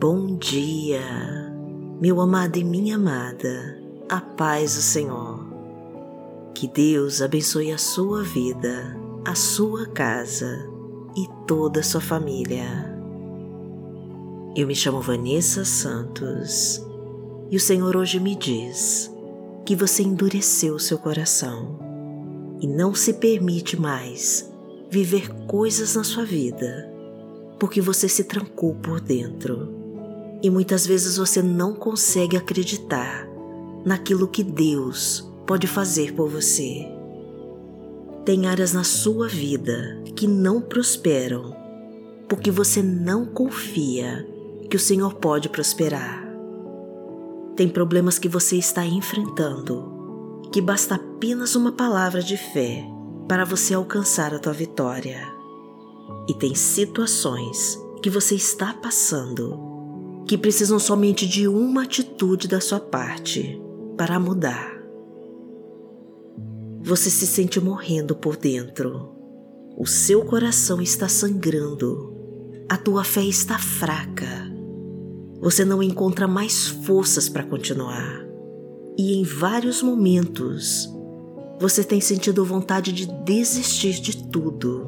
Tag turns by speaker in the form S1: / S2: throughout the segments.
S1: Bom dia, meu amado e minha amada, a paz do Senhor. Que Deus abençoe a sua vida, a sua casa e toda a sua família. Eu me chamo Vanessa Santos e o Senhor hoje me diz que você endureceu seu coração e não se permite mais viver coisas na sua vida porque você se trancou por dentro e muitas vezes você não consegue acreditar naquilo que Deus pode fazer por você. Tem áreas na sua vida que não prosperam porque você não confia que o Senhor pode prosperar. Tem problemas que você está enfrentando que basta apenas uma palavra de fé para você alcançar a tua vitória. E tem situações que você está passando que precisam somente de uma atitude da sua parte para mudar. Você se sente morrendo por dentro. O seu coração está sangrando. A tua fé está fraca. Você não encontra mais forças para continuar. E em vários momentos, você tem sentido vontade de desistir de tudo.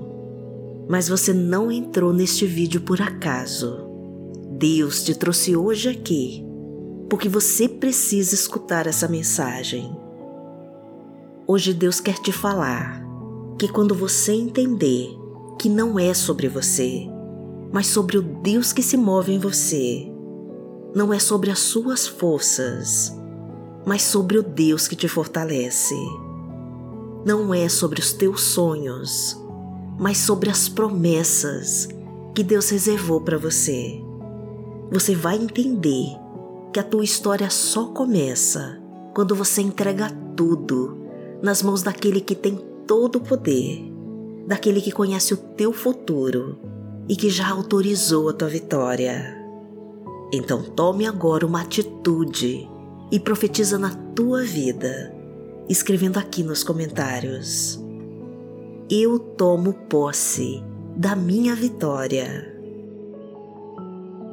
S1: Mas você não entrou neste vídeo por acaso. Deus te trouxe hoje aqui porque você precisa escutar essa mensagem. Hoje Deus quer te falar que quando você entender que não é sobre você, mas sobre o Deus que se move em você, não é sobre as suas forças, mas sobre o Deus que te fortalece. Não é sobre os teus sonhos, mas sobre as promessas que Deus reservou para você você vai entender que a tua história só começa quando você entrega tudo nas mãos daquele que tem todo o poder, daquele que conhece o teu futuro e que já autorizou a tua vitória. Então tome agora uma atitude e profetiza na tua vida, escrevendo aqui nos comentários: Eu tomo posse da minha vitória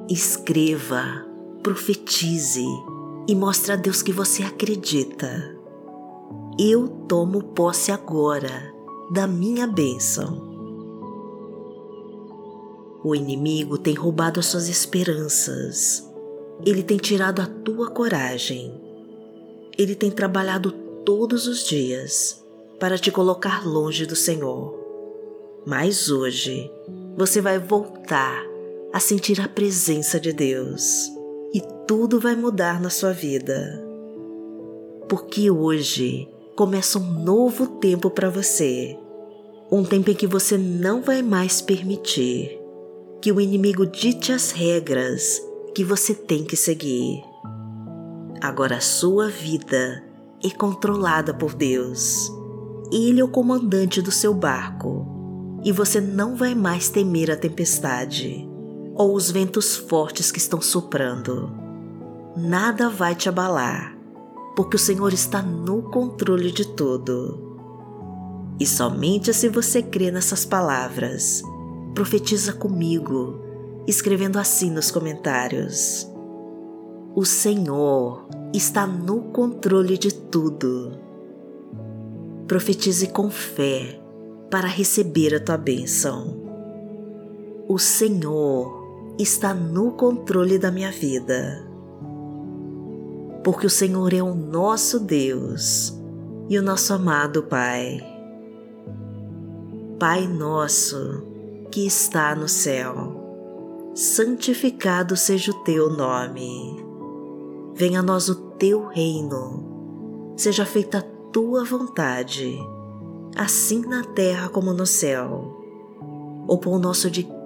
S1: escreva, profetize e mostre a Deus que você acredita. Eu tomo posse agora da minha bênção. O inimigo tem roubado as suas esperanças. Ele tem tirado a tua coragem. Ele tem trabalhado todos os dias para te colocar longe do Senhor. Mas hoje você vai voltar a sentir a presença de Deus e tudo vai mudar na sua vida. Porque hoje começa um novo tempo para você, um tempo em que você não vai mais permitir que o inimigo dite as regras que você tem que seguir. Agora a sua vida é controlada por Deus. Ele é o comandante do seu barco e você não vai mais temer a tempestade ou os ventos fortes que estão soprando. Nada vai te abalar, porque o Senhor está no controle de tudo. E somente se você crê nessas palavras, profetiza comigo, escrevendo assim nos comentários: O Senhor está no controle de tudo. Profetize com fé para receber a tua bênção. O Senhor está no controle da minha vida. Porque o Senhor é o nosso Deus e o nosso amado Pai. Pai nosso que está no céu, santificado seja o teu nome. Venha a nós o teu reino, seja feita a tua vontade, assim na terra como no céu. O pão nosso de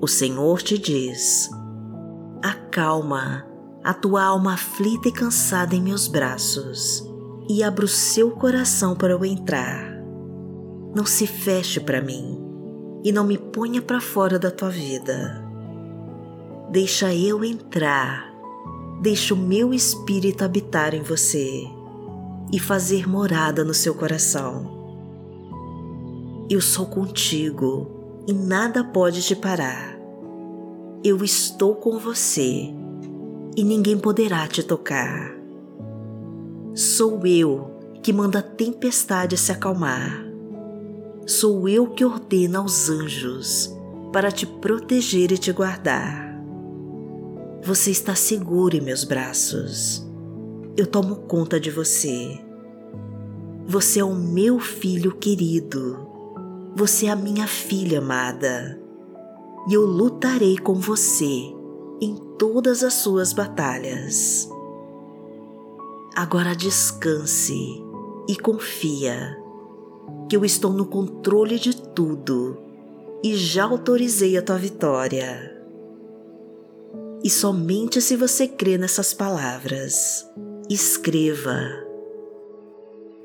S1: O Senhor te diz: acalma a tua alma aflita e cansada em meus braços e abra o seu coração para eu entrar. Não se feche para mim e não me ponha para fora da tua vida. Deixa eu entrar, deixa o meu espírito habitar em você e fazer morada no seu coração. Eu sou contigo e nada pode te parar. Eu estou com você e ninguém poderá te tocar. Sou eu que manda a tempestade se acalmar. Sou eu que ordena aos anjos para te proteger e te guardar. Você está seguro em meus braços. Eu tomo conta de você. Você é o meu filho querido. Você é a minha filha amada. E eu lutarei com você em todas as suas batalhas. Agora descanse e confia que eu estou no controle de tudo e já autorizei a tua vitória. E somente se você crê nessas palavras, escreva: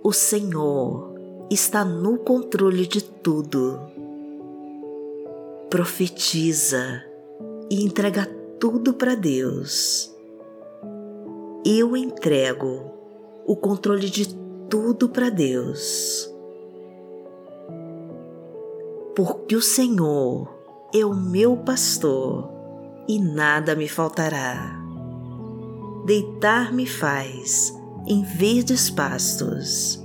S1: O Senhor está no controle de tudo. Profetiza e entrega tudo para Deus. Eu entrego o controle de tudo para Deus. Porque o Senhor é o meu pastor e nada me faltará. Deitar-me faz em verdes pastos,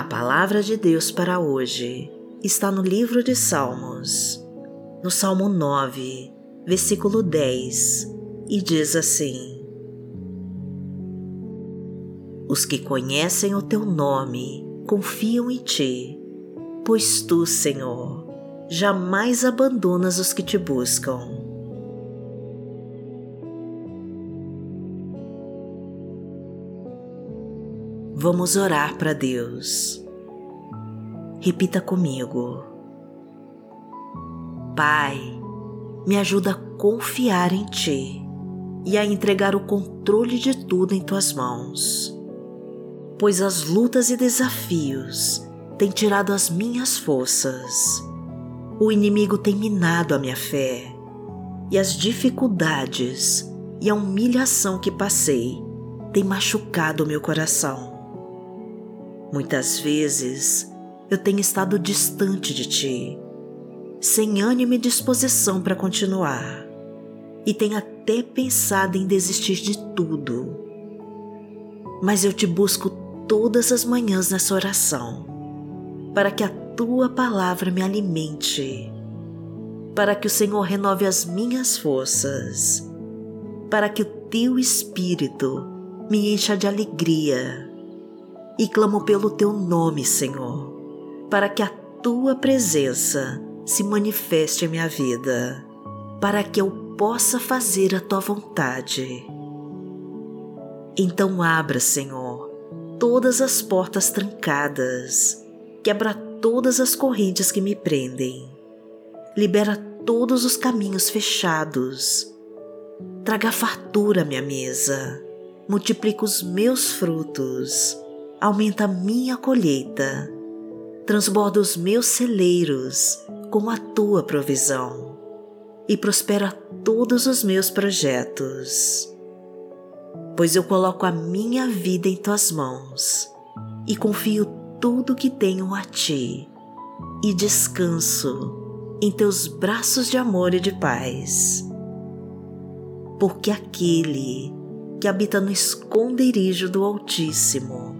S1: A palavra de Deus para hoje está no livro de Salmos, no Salmo 9, versículo 10, e diz assim: Os que conhecem o teu nome confiam em ti, pois tu, Senhor, jamais abandonas os que te buscam. Vamos orar para Deus. Repita comigo. Pai, me ajuda a confiar em Ti e a entregar o controle de tudo em Tuas mãos, pois as lutas e desafios têm tirado as minhas forças. O inimigo tem minado a minha fé e as dificuldades e a humilhação que passei têm machucado meu coração. Muitas vezes eu tenho estado distante de ti, sem ânimo e disposição para continuar, e tenho até pensado em desistir de tudo. Mas eu te busco todas as manhãs nessa oração, para que a tua palavra me alimente, para que o Senhor renove as minhas forças, para que o teu espírito me encha de alegria. E clamo pelo teu nome, Senhor para que a tua presença se manifeste em minha vida, para que eu possa fazer a tua vontade. Então abra, Senhor, todas as portas trancadas, quebra todas as correntes que me prendem, libera todos os caminhos fechados, traga fartura à minha mesa, multiplica os meus frutos, aumenta a minha colheita transborda os meus celeiros com a tua provisão e prospera todos os meus projetos. Pois eu coloco a minha vida em tuas mãos e confio tudo que tenho a ti e descanso em teus braços de amor e de paz. Porque aquele que habita no esconderijo do Altíssimo,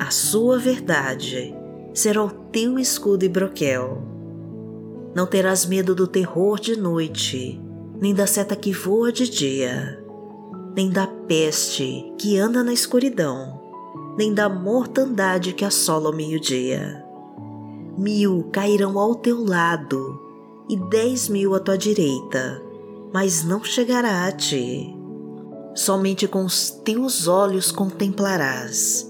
S1: A sua verdade será o teu escudo e broquel. Não terás medo do terror de noite, nem da seta que voa de dia, nem da peste que anda na escuridão, nem da mortandade que assola o meio-dia. Mil cairão ao teu lado e dez mil à tua direita, mas não chegará a ti somente com os teus olhos contemplarás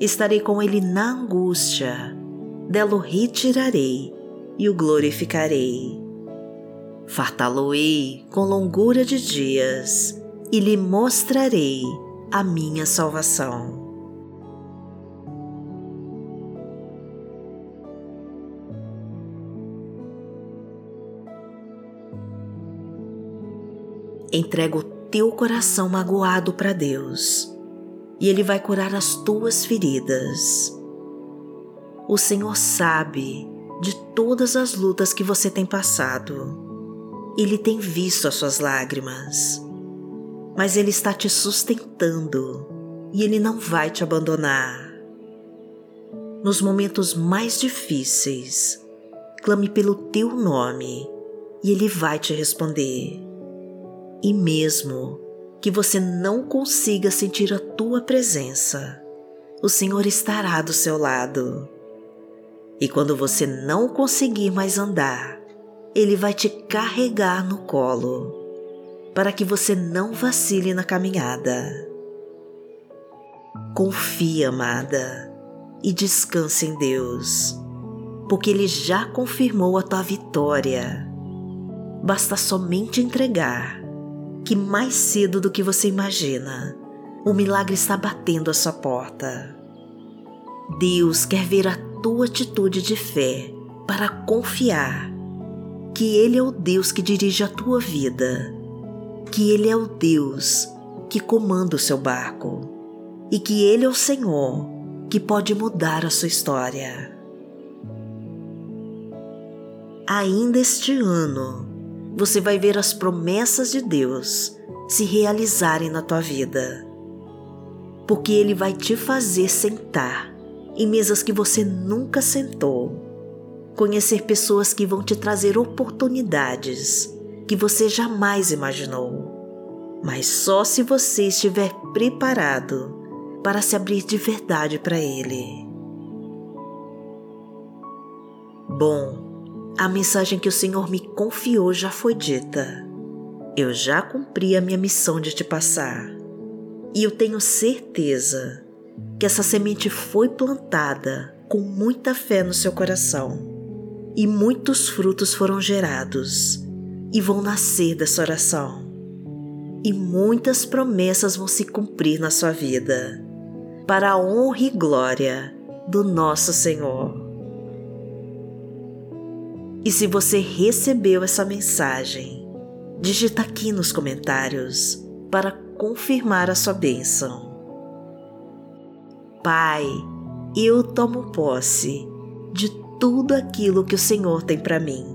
S1: Estarei com ele na angústia, dela o retirarei e o glorificarei. Fartá-lo-ei com longura de dias e lhe mostrarei a minha salvação. Entrego teu coração magoado para Deus e Ele vai curar as tuas feridas. O Senhor sabe de todas as lutas que você tem passado. Ele tem visto as suas lágrimas, mas Ele está te sustentando e Ele não vai te abandonar. Nos momentos mais difíceis, clame pelo teu nome e Ele vai te responder. E mesmo que você não consiga sentir a tua presença, o Senhor estará do seu lado. E quando você não conseguir mais andar, Ele vai te carregar no colo, para que você não vacile na caminhada. Confia, amada, e descanse em Deus, porque Ele já confirmou a tua vitória. Basta somente entregar que mais cedo do que você imagina, o milagre está batendo à sua porta. Deus quer ver a tua atitude de fé para confiar que Ele é o Deus que dirige a tua vida, que Ele é o Deus que comanda o seu barco e que Ele é o Senhor que pode mudar a sua história. Ainda este ano, você vai ver as promessas de Deus se realizarem na tua vida. Porque Ele vai te fazer sentar em mesas que você nunca sentou, conhecer pessoas que vão te trazer oportunidades que você jamais imaginou. Mas só se você estiver preparado para se abrir de verdade para Ele. Bom, a mensagem que o Senhor me confiou já foi dita. Eu já cumpri a minha missão de te passar. E eu tenho certeza que essa semente foi plantada com muita fé no seu coração. E muitos frutos foram gerados e vão nascer dessa oração. e muitas promessas vão se cumprir na sua vida, para a honra e glória do nosso Senhor. E se você recebeu essa mensagem, digita aqui nos comentários para confirmar a sua bênção. Pai, eu tomo posse de tudo aquilo que o Senhor tem para mim.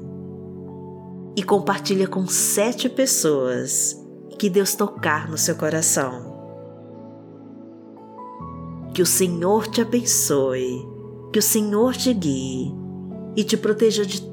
S1: E compartilha com sete pessoas que Deus tocar no seu coração. Que o Senhor te abençoe, que o Senhor te guie e te proteja de